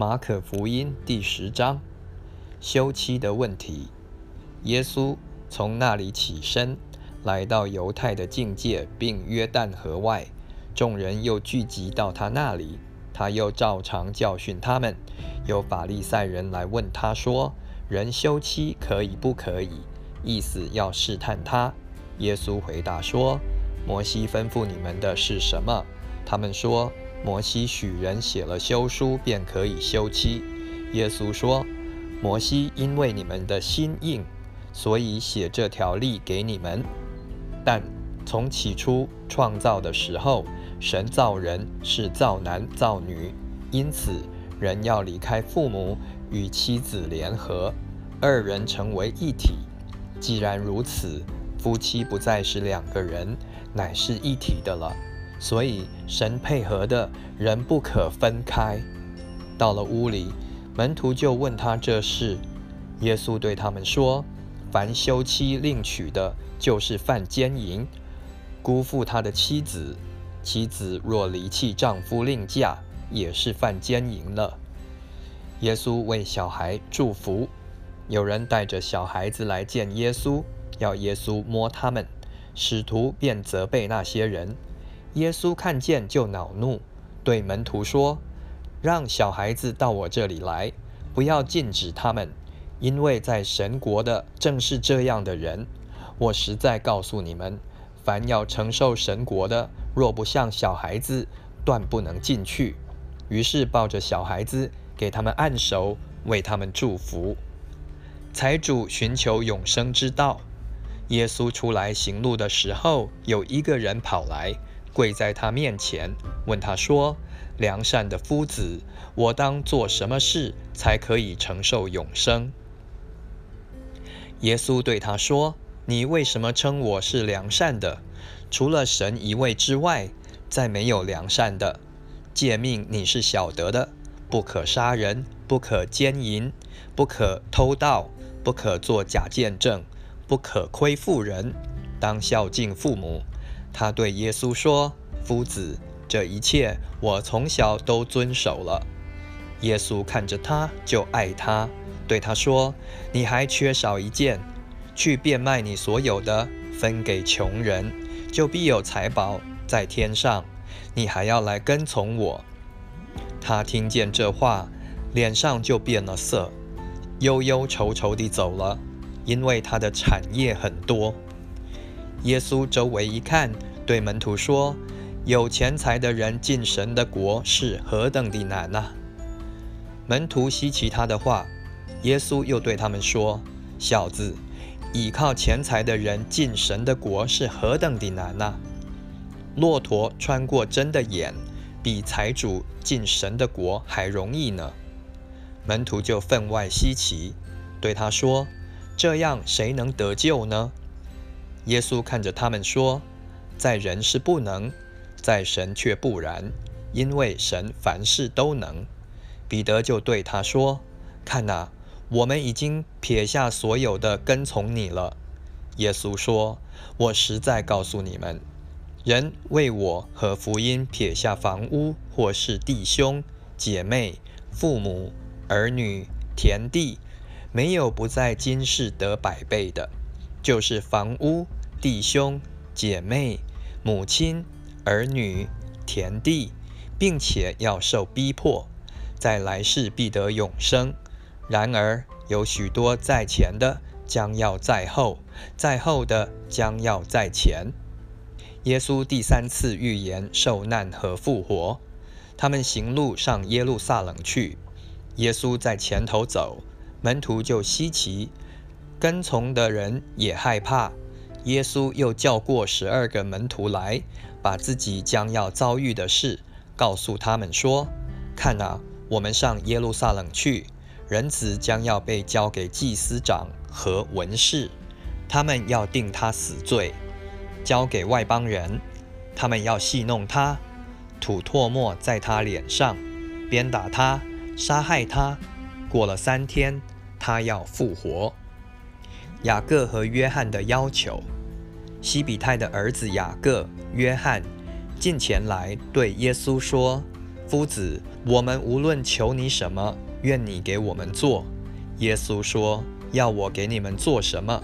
马可福音第十章，休妻的问题。耶稣从那里起身，来到犹太的境界，并约旦河外，众人又聚集到他那里，他又照常教训他们。有法利赛人来问他说：“人休妻可以不可以？”意思要试探他。耶稣回答说：“摩西吩咐你们的是什么？”他们说。摩西许人写了休书，便可以休妻。耶稣说：“摩西因为你们的心硬，所以写这条例给你们。但从起初创造的时候，神造人是造男造女，因此人要离开父母，与妻子联合，二人成为一体。既然如此，夫妻不再是两个人，乃是一体的了。”所以神配合的人不可分开。到了屋里，门徒就问他这事。耶稣对他们说：“凡休妻另娶的，就是犯奸淫，辜负他的妻子；妻子若离弃丈夫另嫁，也是犯奸淫了。”耶稣为小孩祝福。有人带着小孩子来见耶稣，要耶稣摸他们。使徒便责备那些人。耶稣看见就恼怒，对门徒说：“让小孩子到我这里来，不要禁止他们，因为在神国的正是这样的人。我实在告诉你们，凡要承受神国的，若不像小孩子，断不能进去。”于是抱着小孩子，给他们按手，为他们祝福。财主寻求永生之道。耶稣出来行路的时候，有一个人跑来。跪在他面前，问他说：“良善的夫子，我当做什么事才可以承受永生？”耶稣对他说：“你为什么称我是良善的？除了神一位之外，再没有良善的。诫命你是晓得的：不可杀人，不可奸淫，不可偷盗，不可作假见证，不可亏负人，当孝敬父母。”他对耶稣说：“夫子，这一切我从小都遵守了。”耶稣看着他，就爱他，对他说：“你还缺少一件，去变卖你所有的，分给穷人，就必有财宝在天上。你还要来跟从我。”他听见这话，脸上就变了色，忧忧愁愁地走了，因为他的产业很多。耶稣周围一看，对门徒说：“有钱财的人进神的国是何等的难啊！”门徒稀奇他的话。耶稣又对他们说：“小子，倚靠钱财的人进神的国是何等的难啊！骆驼穿过针的眼，比财主进神的国还容易呢。”门徒就分外稀奇，对他说：“这样谁能得救呢？”耶稣看着他们说：“在人是不能，在神却不然，因为神凡事都能。”彼得就对他说：“看哪，我们已经撇下所有的跟从你了。”耶稣说：“我实在告诉你们，人为我和福音撇下房屋，或是弟兄姐妹、父母、儿女、田地，没有不在今世得百倍的。”就是房屋、弟兄、姐妹、母亲、儿女、田地，并且要受逼迫，在来世必得永生。然而有许多在前的，将要在后；在后的，将要在前。耶稣第三次预言受难和复活。他们行路上耶路撒冷去，耶稣在前头走，门徒就稀奇。跟从的人也害怕。耶稣又叫过十二个门徒来，把自己将要遭遇的事告诉他们说：“看啊，我们上耶路撒冷去，人子将要被交给祭司长和文士，他们要定他死罪，交给外邦人，他们要戏弄他，吐唾沫在他脸上，鞭打他，杀害他。过了三天，他要复活。”雅各和约翰的要求。西比泰的儿子雅各、约翰近前来对耶稣说：“夫子，我们无论求你什么，愿你给我们做。”耶稣说：“要我给你们做什么？”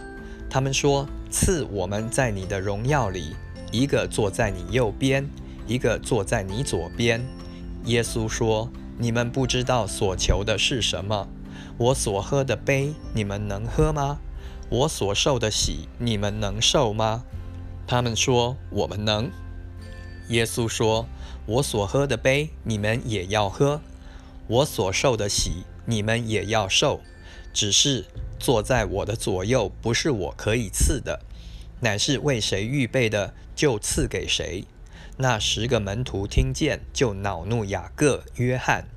他们说：“赐我们在你的荣耀里，一个坐在你右边，一个坐在你左边。”耶稣说：“你们不知道所求的是什么。我所喝的杯，你们能喝吗？我所受的喜，你们能受吗？”他们说：“我们能。”耶稣说：“我所喝的杯，你们也要喝；我所受的喜，你们也要受。”只是坐在我的左右，不是我可以赐的，乃是为谁预备的，就赐给谁。那十个门徒听见，就恼怒雅各、约翰。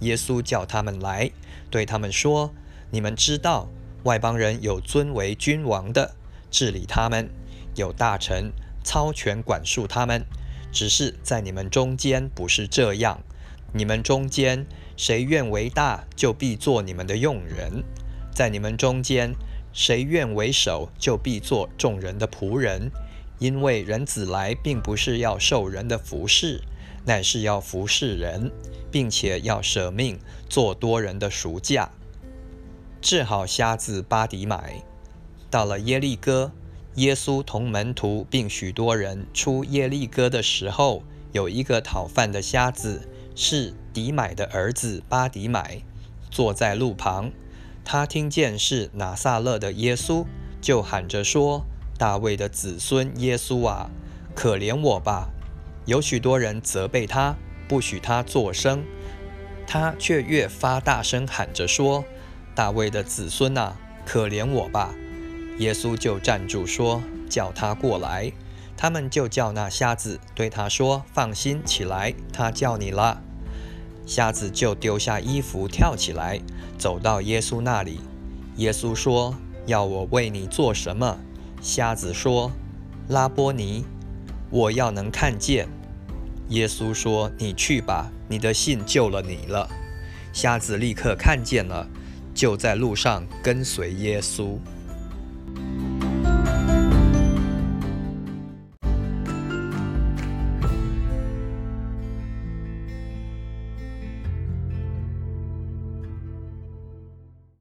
耶稣叫他们来，对他们说：“你们知道，外邦人有尊为君王的，治理他们；有大臣操权管束他们。只是在你们中间不是这样。你们中间谁愿为大，就必做你们的用人。”在你们中间，谁愿为首，就必做众人的仆人。因为人子来，并不是要受人的服侍，乃是要服侍人，并且要舍命做多人的赎价。治好瞎子巴迪买，到了耶利哥，耶稣同门徒并许多人出耶利哥的时候，有一个讨饭的瞎子，是迪买的儿子巴迪买，坐在路旁。他听见是拿撒勒的耶稣，就喊着说：“大卫的子孙耶稣啊，可怜我吧！”有许多人责备他，不许他作声，他却越发大声喊着说：“大卫的子孙啊，可怜我吧！”耶稣就站住说：“叫他过来。”他们就叫那瞎子，对他说：“放心起来，他叫你了。”瞎子就丢下衣服，跳起来，走到耶稣那里。耶稣说：“要我为你做什么？”瞎子说：“拉波尼，我要能看见。”耶稣说：“你去吧，你的信救了你了。”瞎子立刻看见了，就在路上跟随耶稣。